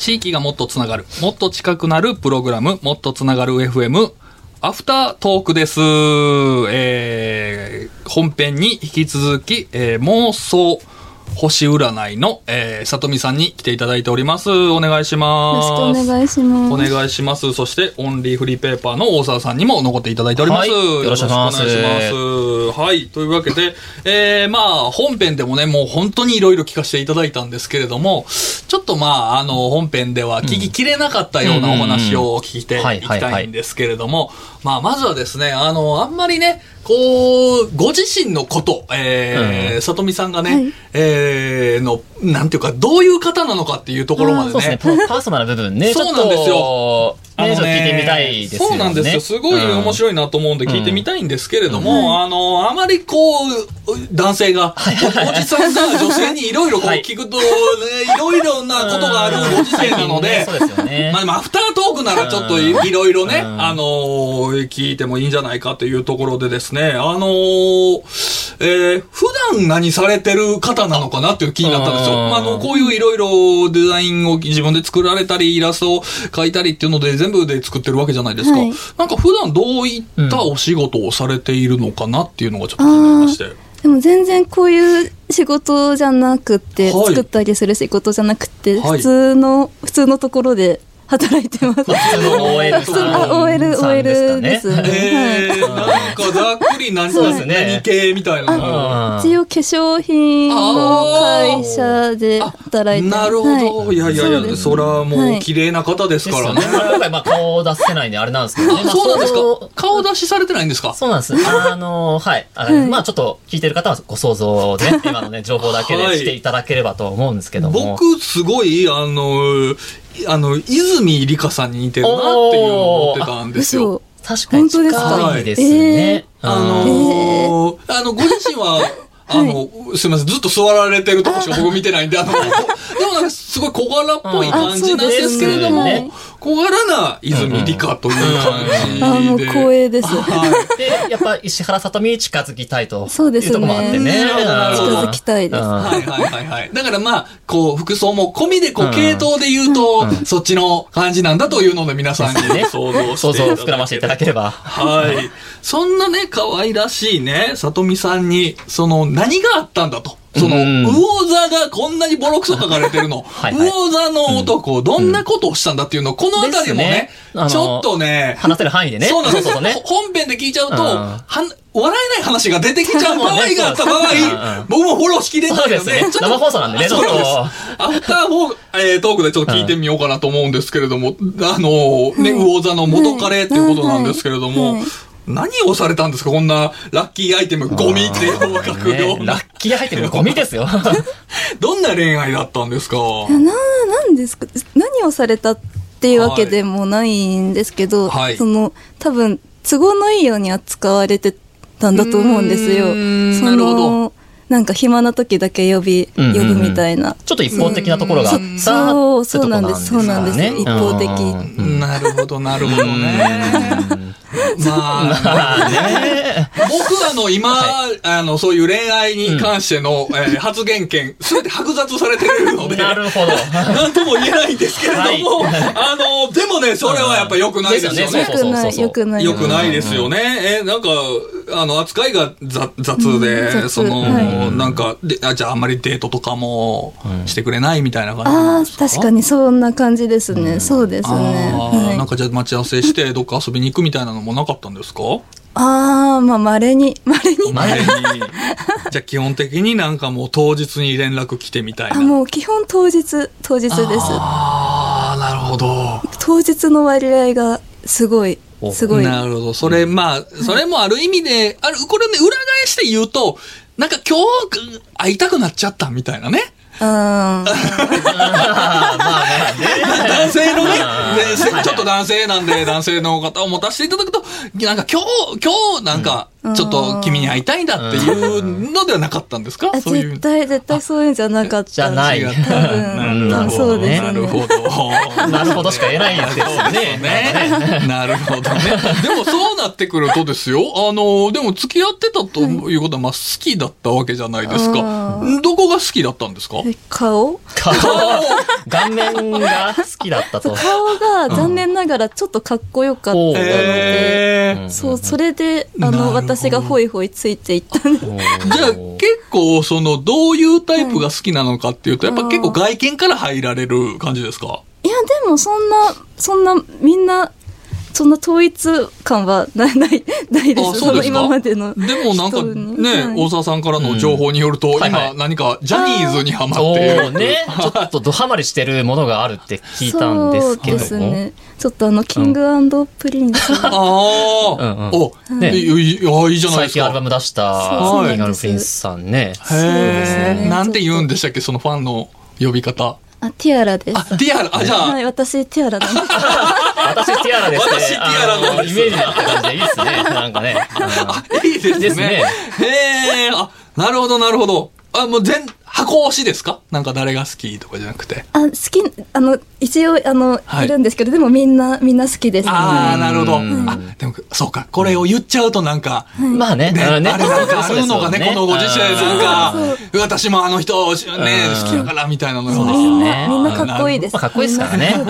地域がもっとつながる、もっと近くなるプログラム、もっとつながる FM、アフタートークです。えー、本編に引き続き、えー、妄想星占いの、えー、里見さんに来ていただいております。お願いしよます。ろしくお願いします。お願いします。そして、オンリーフリーペーパーの大沢さんにも残っていただいております。はいよろしくお願いしますよろしくお願いします。はい。というわけで、えー、まあ、本編でもね、もう本当にいろいろ聞かせていただいたんですけれども、ちょっとまあ、あの、本編では聞ききれなかったようなお話を聞いていきたいんですけれども、まあ、まずはですね、あの、あんまりね、こう、ご自身のこと、えーうん。里見さんがね、はい。えー、の、なんていうか、どういう方なのかっていうところまでそうですね、パパーソナルな部分ね、ちょっそうなんですよと、ね、ちょっと聞いてみたいですよね。そうなんですよ。すごい面い。白いなと思うんで聞いてみたいんですけれども、うんあの、あまりこう、男性が、おじさんが女性にいろいろこうはい聞くと、ね、いろいろなことがあるご時世なので、まあでもアフタートークならちょっといいろいろね、うんあのー聞いてもいいんじゃないかというところでですね、あのーえー普段何されてる方なのかなっていう気になったんですよ。うんまあ、あの、こういういろいろデザインを自分で作られたり、イラストを描いたりっていうので全部で作ってるわけじゃないですか。はいなんか普段どういったお仕事をされているのかなっていうのがちょっと気になりまして。でも全然こういう仕事じゃなくて、はい作ったりする仕事じゃなくて、はい普通の、普通のところで働いてます。普通の OL さん。あ、OL、OL ですかね。えー、はいなんかざっくり何、ですね何系みたいな一応化粧品の会社で働いてます。なるほど。はいい、やいやいや、そうですそれはもうはい綺麗な方ですからね。今回、まあ、顔を出せないんであれなんですけどね。あ、そうなんですか？まあ顔出しされてないんですか？そうなんです。あの、はい。まあちょっと聞いてる方はご想像で、ね、今のね、情報だけでしていただければと思うんですけども。僕、すごい、あの、あの、泉里香さんに似てるなっていうのを思ってたんですよ。嘘。確かに近本当ですか？いですね。あうんのーあの、ご自身は、あの、すみません、ずっと座られてるとこしか僕見てないんで、あの、でもなんかすごい小柄っぽい感じなんですけれども、小柄な泉里香という感じで。あ、もう光栄です。はい。で、やっぱ石原さとみに近づきたいとそうですねいうところもあってね。近づきたいです。うんはいはいはいはい。だからまあ、こう、服装も込みで、こう、うん系統で言うと、うんそっちの感じなんだというので皆さんにね想像して想像膨らませていただければ。はい。そんなね、可愛らしいね、里見さんに、その、何があったんだと。その、うん。魚座がこんなにボロクソ書かれてるの。はいはい。魚座の男、どんなことをしたんだっていうのを、このあたりもねね。ちょっとね、話せる範囲でね。そうなんですよ。本編で聞いちゃうと、うん。は笑えない話が出てきちゃう場合があった場合僕もフォローしきれないので、ね。生放送なんでねちょっアフターフォー、えートークでちょっと聞いてみようかなと思うんですけれども、あの、ね、魚座の元カレっていうことなんですけれども、何をされたんですかこんなラッキーアイテム、ゴミっていうのを書くようね、なラッキーアイテムゴミですよ。どんな恋愛だったんですか？な、なんですか？何をされたっていうわけでもないんですけど、はいその、多分、都合のいいように扱われてたんだと思うんですよ。そなるほどの、なんか暇な時だけ呼び、呼ぶみたいな。ちょっと一方的なところがあったそう、そうなんです、そうなんです。ね一方的。うんなるほど、なるほどね。まあ、まあね。僕あの、今、あの、そういう恋愛に関しての、えー発言権、すべて剥奪されてるので、なるほど。なんとも言えないんですけれども、あの、でもね、それはやっぱ良くないですよですね。よねよくない、よくない。良くないですよね。え、なんか、あの、扱いが雑で、雑その、はなんかであ、じゃああんまりデートとかもしてくれないみたいな感じですか？確かにそんな感じですね。そうですね。はいなんかじゃあ待ち合わせして、どっか遊びに行くみたいなのもなかったんですか？ああ、まあ、稀に、稀に。前に。じゃあ基本的になんかもう当日に連絡来てみたいな。あ、もう基本当日、当日です。ああ、なるほど。当日の割合がすごい、すごい。なるほど。それ、まあ、それもある意味で、ある、これね、裏返して言うと、なんか今日会いたくなっちゃったみたいなね。うん。まあまあね。男性のね、ちょっと男性なんで、男性の方を持たせていただくと、なんか今日、今日なんかちょっと君に会いたいんだっていうのではなかったんですか？あそういう絶。対、絶対そういうんじゃなかった。じゃないなるほど多分そうですね。なるほど。なるほどしか言えないですよね。ね。なるほどね。でもそうなってくるとですよ。あの、でも付き合ってたということは、まあ好きだったわけじゃないですかあ。どこが好きだったんですか？え顔顔、顔面が好きだったと。顔が残念ながらちょっとかっこよかったので、へーそう、それで、あの、私がホイホイついていったんで。じゃあ結構そのどういうタイプが好きなのかっていうと、やっぱ結構外見から入られる感じですか？いや、でもそんな、そんな、みんな、そんな統一感はない、ない、ないです。あそうです今までの。でもなんかね、はい大沢さんからの情報によると、はいはい今何かジャニーズにハマおっている。ーね、ちょっとドハマりしてるものがあるって聞いたんですけども。そうですね。ちょっとあの、キングプリンス。ああ、うんうんお、ねいいいいあいいじゃないですか。最近アルバム出したそうキングプリンスさんね。へえ、ねなんて言うんでしたっけ、そのファンの呼び方。あ、ティアラです。あ、ティアラ、あ、じゃあ、はい、私、ティアラなんです。私ティアラですね。私ティアラのイメージに合った感じでいいですね。なんかね。いいですね。ですねへえ、あ、なるほど、なるほど。あ、もう全、箱推しですか？なんか誰が好きとかじゃなくて。あ、好き、あの、一応、あの、はい。い、るんですけど、でもみんな、みんな好きです、ね。ああ、なるほど。うん。あ、でも、そうか。これを言っちゃうとなんか、まあね。ね、あれなんかあるのがね、このご時世なんか私もあの人、ね、うん好きだからみたいなのそうがですよね。みんなかっこいいです。まあかっこいいですからね。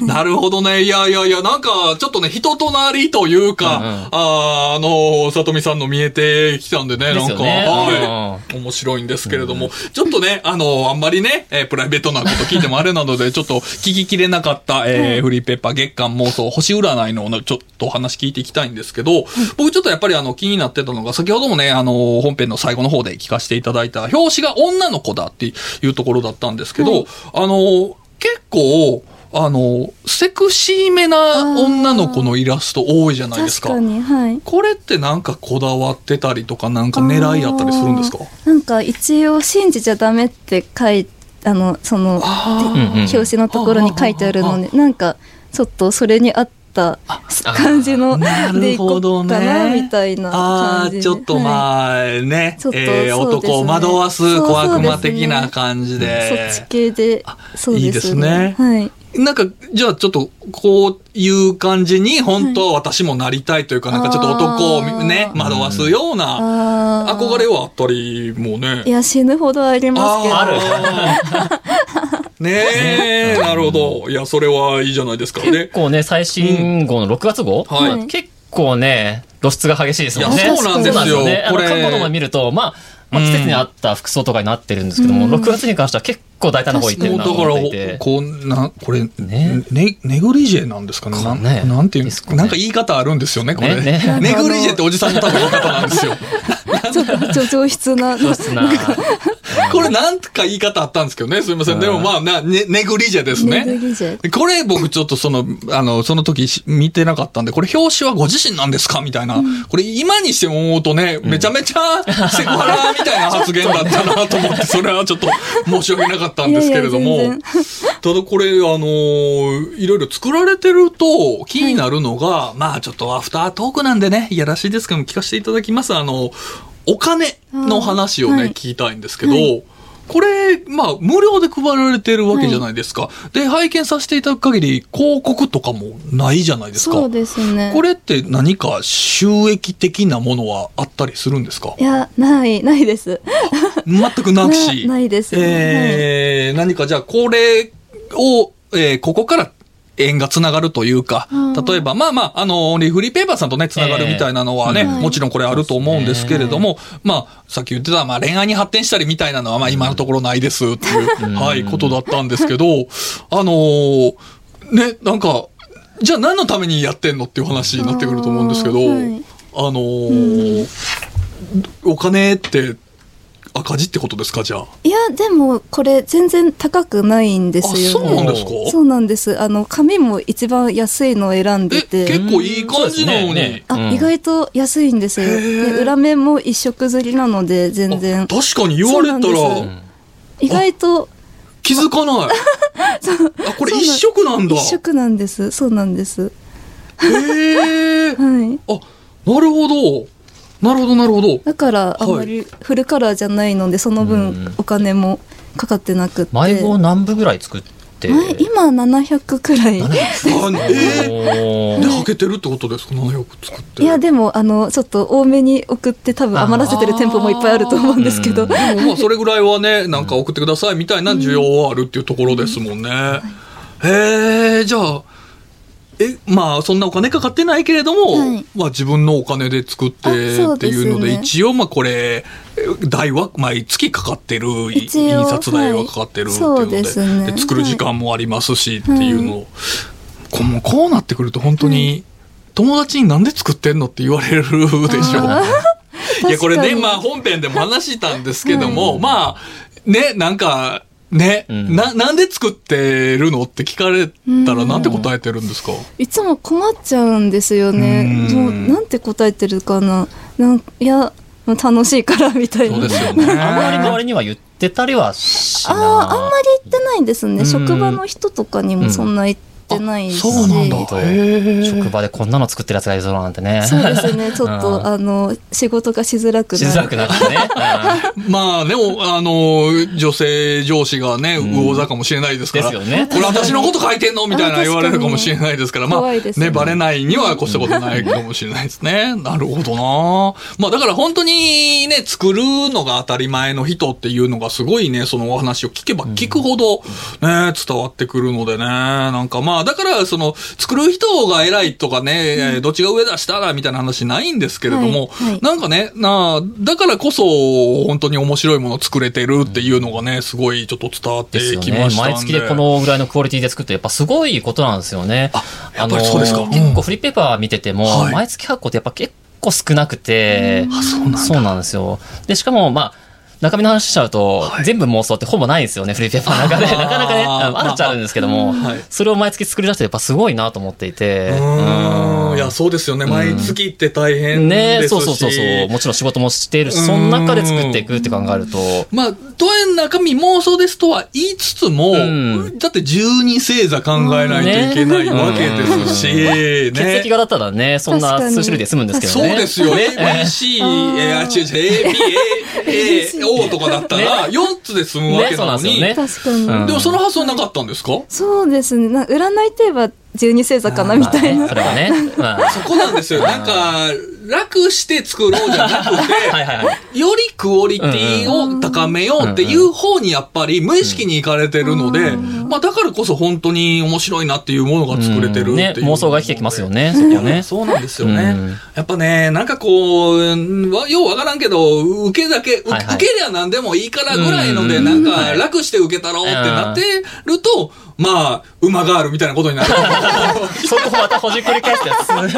なるほどね。いやいやいや、なんか、ちょっとね、人となりというか、うんうんあーあの、さとみさんの見えてきたんでね、なんか、はい。面白いんですけれども、ちょっとね、あの、あんまりね、えープライベートなこと聞いてもあれなので、ちょっと聞ききれなかった、えーフリーペーパー月間妄想星占いのちょっとお話聞いていきたいんですけど、僕ちょっとやっぱりあの気になってたのが、先ほどもね、あの、本編の最後の方で聞かせていただいた、表紙が女の子だっていうところだったんですけど、はいあの、結構、あの、セクシーめな女の子のイラスト多いじゃないですか。確かに、はい。これってなんかこだわってたりとか、なんか狙いあったりするんですか？なんか一応信じちゃダメって書いあのその表紙のところに書いてあるのでなんかちょっとそれに合った感じのなでいこうかなね。みたいなああー、感じでちょっとはいまあね、ちょっとえー男を惑わす小悪魔的な感じで。そっち系でそうですいいですね。はいなんか、じゃあちょっと、こういう感じに、本当は私もなりたいというか、なんかちょっと男をね、惑わすような、憧れはあったりもね。いや死ぬほどありますけど。あー ねえ、なるほど。いや、それはいいじゃないですか。結で、構ね、最新号の6月号、はい。結構ね、露出が激しいですもんね。いやそうなんですよ。ね。あのこれ。過去のも見ると、まあ、まあ、うん季節に合った服装とかになってるんですけども、うん。6月に関しては結構大胆な方行ってるなともうだから思っていて。、こう、な、これ、ねね、ネグリジェなんですかね？なんねなんていうんですか。ねなんか言い方あるんですよね、これ。ねね ネグリジェっておじさんの多分言い方なんですよ。ちょっと上上質な露出な。これなんか言い方あったんですけどね。すいません。でもまあ、な、ね、ネグリジェですね。ネグリジェこれ僕ちょっとその、あの、その時し見てなかったんで、これ表紙はご自身なんですか？みたいな。これ今にして思うとね、めちゃめちゃセクハラみたいな発言だったなと思って、それはちょっと申し訳なかったんですけれども。いやいやただこれ、あのーいろいろ作られてると気になるのが、まあちょっとアフタートークなんでね、いやらしいですけども聞かせていただきます。あの、お金の話をね、はい。聞きたいんですけど、はい。これ、まあ、無料で配られてるわけじゃないですか。で、拝見させていただく限り、広告とかもないじゃないですか。そうですね。これって何か収益的なものはあったりするんですか？いやないないです。全くなくし。な ないですえー何かじゃあ、これを、えーここから縁がつながるというか、うん。例えば、まあまあ、あの、リフリーペーパーさんとね、つながるみたいなのはね、えーもちろんこれあると思うんですけれども、まあ、さっき言ってた、まあ恋愛に発展したりみたいなのは、まあ今のところないですっていう、うん。はい、ことだったんですけど、あのーね、なんか、じゃあ何のためにやってんのっていう話になってくると思うんですけど、あーはい。あのーお金って赤字ってことですかじゃあ？いやでもこれ全然高くないんですよ。あ、ねそうなんですか？そうなんです。あの紙も一番安いのを選んえ、でて。結構いい感じなのに。ねね。あ、うん。意外と安いんですよ。で裏面も一色刷りなので全然。あ確かに言われたら。意外と。気づかない。あ、これ一色なんだ。一色なんです。そうなんです。へえ。はい。あ、なるほど。なるほどなるほど。だからあんまりフルカラーじゃないのでそのうん。分お金もかかってなくって。迷子何部ぐらい作って？前今700くらい。あえー、おー。ではけてるってことですか？700作っていやでもあのちょっと多めに送って多分余らせてる店舗もいっぱいあると思うんですけど。でもまあそれぐらいはねなんか送ってくださいみたいな需要はあるっていうところですもんね、へえじゃあえまあそんなお金かかってないけれども、はい。まあ自分のお金で作ってっていうのでね一応まあこれえ代は毎月かかってる印刷代はかかってるっていうので,、はいですね。で作る時間もありますしっていうのを、こうもうこうなってくると本当に、友達になんで作ってんのって言われるでしょう。いや、これね、まあ本編でも話したんですけども、はい。まあ、ね、なんか、ね、うん。な、なんで作ってるのって聞かれたらうん。なんて答えてるんですか？いつも困っちゃうんですよね。うん。もうなんて答えてるかな。なんいや楽しいからみたいな。そうですよね。あんまり周りには言ってたりはしあなああんまり言ってないですね、うん。職場の人とかにもそんな言ってないし、そうなんだ。職場でこんなの作ってるやつがいるぞなんてね。そうですね。ちょっと、うんあの仕事がしづらくなる。しづらくなってね まあね、おあの、女性上司がね、ん。魚座かもしれないですから。ですよね。これ私のこと書いてんの？みたいなあ言われるかもしれないですから。まあ、怖いですね。ね、バレないには越したことないかもしれないですね。なるほどな。まあだから本当にね、作るのが当たり前の人っていうのがすごいね、そのお話を聞けば聞くほどね、伝わってくるのでね。なんかまあ、だからその、作る人が偉いとかね、えーどっちが上だ下だみたいな話ないんですけれども、はいはい。なんかね、なあ、だからこそ、本当に面白いものを作れてるっていうのがね、すごいちょっと伝わってきましたんで。毎月でこのぐらいのクオリティで作ってやっぱすごいことなんですよね。やっぱりそうですか。結構フリーペーパー見てても、はい。毎月発行ってやっぱ結構少なくて、そうなんですよ。でしかもまあ中身の話しちゃうと、はい全部妄想ってほぼないんですよね、フリーペーパーの中で。あーなかなかね、あるっちゃあるんですけども、はいそれを毎月作り出してやっぱすごいなと思っていて。うーんうんいや、そうですよね。ん毎月って大変ですし。ねそうそうそうそう。もちろん仕事もしているし、その中で作っていくって考えると、まあ、とえ中身妄想ですとは言いつつも、んだって12星座考えないといけないわけですし、ね。血液型だったらね、そんな数種類で済むんですけどね。そうですよ。ね ABC、えー、あ、違う違う、AP、A、O とかだったら、4つで済むわけなのに、ね確かに、うんでもその発想なかったんですか？そうですね。な占いといえば十二星座かなみたいな、それはね。まあそこなんですよ。なんか、楽して作ろうじゃなくて、はいはいはい。よりクオリティを高めようっていう方にやっぱり無意識に行かれてるので、まあだからこそ本当に面白いなっていうものが作れてるっていう。ね、妄想が生きてきますよね、そこはね。そうなんですよね。うんやっぱね、なんかこう、ようわからんけど、受けだけ、うはいはい受けりゃ何でもいいからぐらいので、うんなんか楽して受けたろうってなってると、まあ、馬があるみたいなことになる。そこまたほじくり返すやつ。だか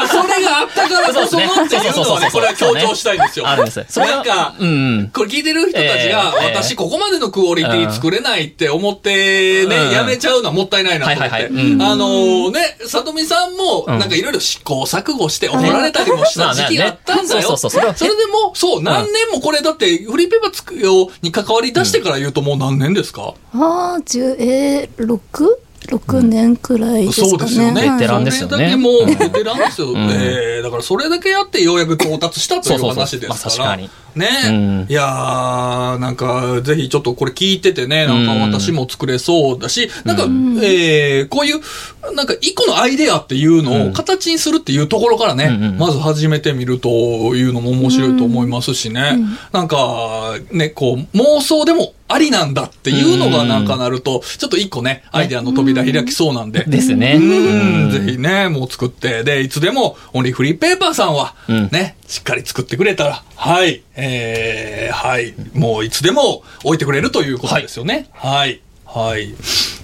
らそれがあったからこそのっていうのはね、これは強調したいんですよ。あるんです。なんか。これ聞いてる人たちが、ええ私ここまでのクオリティ作れないって思ってね、うんやめちゃうのはもったいないなと思って。はいはいはいうんあのーね、さとみさんも、うんなんかいろいろ試行錯誤して怒られたりもした時期があったんだよ。それでも、そう、何年もこれだって、フリーペーパー作ように関わり出してから言うともう何年ですか、ああ十えー、六？六年くらいですかね、そうですよね。はい。ベテランですよね。もうベテランですよ。ん。えーだからそれだけやってようやく到達したというそうそうそう。話ですから。まあ確かに。ね、うん。いやー、なんか、ぜひちょっとこれ聞いててね、なんかうん私も作れそうだし、なんか、ん。えーこういう、なんか一個のアイデアっていうのを形にするっていうところからね、うんうんまず始めてみるというのも面白いと思いますしね、うん。なんか、ね、こう、妄想でもありなんだっていうのがなんかなると、ちょっと一個ね、アイデアの扉開きそうなんで、ですね。うん、ぜひね、もう作って、で、いつでも、オンリーフリーペーパーさんは、うん。ね、しっかり作ってくれたら、はい、えー、はい、もういつでも置いてくれるということですよね。はい、はい。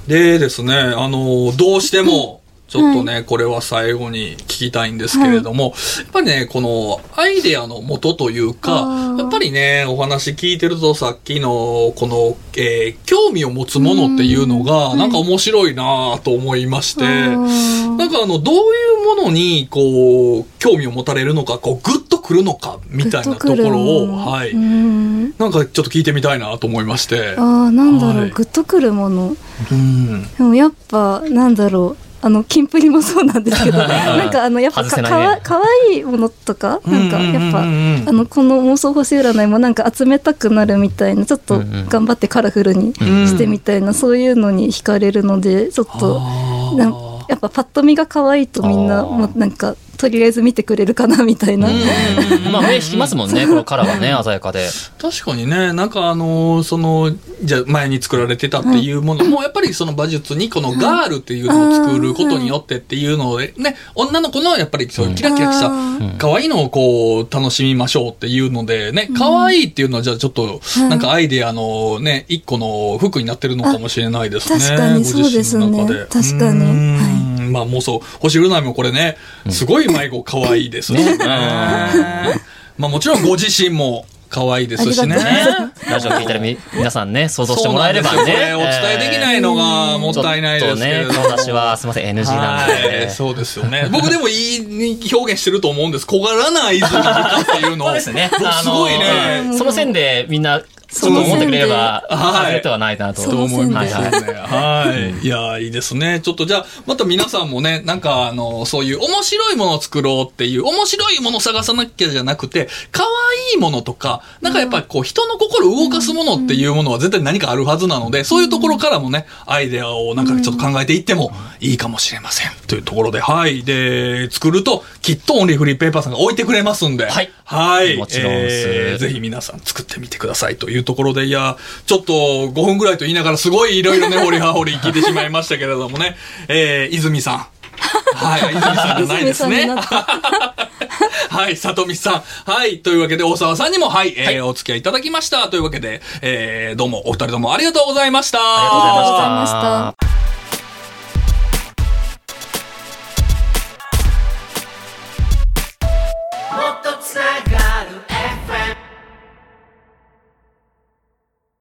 でですね、あの、どうしても、ちょっとね、これは最後に聞きたいんですけれども、やっぱりね、このアイデアの元というかやっぱりね、お話聞いてるとさっきの、この、えー興味を持つものっていうのが、なんか面白いなと思いまして、なんかあの、どういうものに、こう、興味を持たれるのか、こう、グッとくるのか、みたいなところを、はい。うん。なんかちょっと聞いてみたいなと思いまして。ああなんだろう、はい。グッとくるもの。うん。でもやっぱなんだろうあのキンプリもそうなんですけど なんかあのやっぱかね。かわかわいいものとかなんかやっぱうん。うんうんうんあのこの妄想星占いもなんか集めたくなるみたいなちょっとうんうん。頑張ってカラフルにしてみたいな、そういうのに惹かれるのでちょっとやっぱパッと見が可愛いとみんなもうなんかとりあえず見てくれるかなみたいな。まあ目引きますもんね、このカラーはね、鮮やかで。確かにね、なんかあのーその、じゃあ前に作られてたっていうものも、やっぱりその馬術にこのガールっていうのを作ることによってっていうので、ね、女の子のやっぱりそういうキラキラしたうん。可愛いのをこう楽しみましょうっていうので、ね、可愛いっていうのはじゃあちょっと、なんかアイデアのね、一個の服になってるのかもしれないですね。あ確かにそうですね。確かにまあもうそう、星占いもこれね、すごい迷子可愛いですしね。まあもちろんご自身も可愛いですしねラジオ聞いてるみ皆さんね、想像してもらえればね。お伝えできないのがもったいないですけれどね、私はすみません、NG なんで、はい、そうですよね。僕でもいい表現してると思うんです。小柄な泉っていうのを。そうですね。僕すごいね。その線でみんな、ちょっと思ってくれれば、外れてはないなと。そと思いますはいよね。はい。いや、いいですね。ちょっとじゃあ、また皆さんもね、なんかあの、そういう面白いものを作ろうっていう、面白いものを探さなきゃじゃなくて、可愛いものとか、なんかやっぱりこう、人の心を動かすものっていうものは絶対何かあるはずなので、そういうところからもね、アイデアをなんかちょっと考えていってもいいかもしれません。というところで、はい。で、作ると、きっとオンリーフリーペーパーさんが置いてくれますんで、はいはい。もちろんですえーぜひ皆さん作ってみてくださいというところで、いや、ちょっと5分ぐらいと言いながらすごいいろいろね、掘り葉掘り聞いてしまいましたけれどもね、えー、泉さん。はい、泉さんじゃないですね。はい、里見さん。はい、というわけで大沢さんにも、はい、えーお付き合いいただきました。というわけで、えー、どうもお二人とも。ありがとうございましたありがとうございました